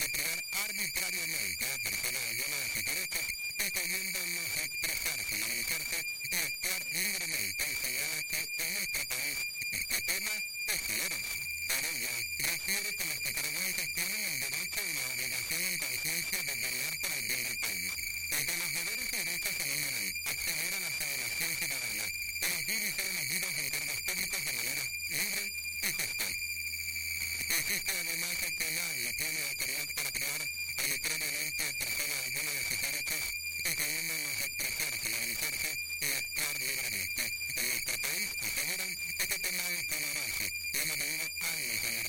y privar arbitrariamente a personas llenas de derechos, impidiéndonos expresarse y analizarse y actuar libremente en señales que en nuestro país este tema es cero. Por ello, refiere que los contribuyentes tienen el derecho y la obligación en conciencia de velar por el bien del país. Entre los deberes y derechos se enumeran acceder a la federación ciudadana, elegir y ser elegidos existe además que nadie tiene autoridad para privar arbitrariamente a personas alguna de sus derechos, incluyéndonos expresarse, organizarse y actuar libremente. En nuestro país, aseguran, este tema es tolerante y hemos tenido años en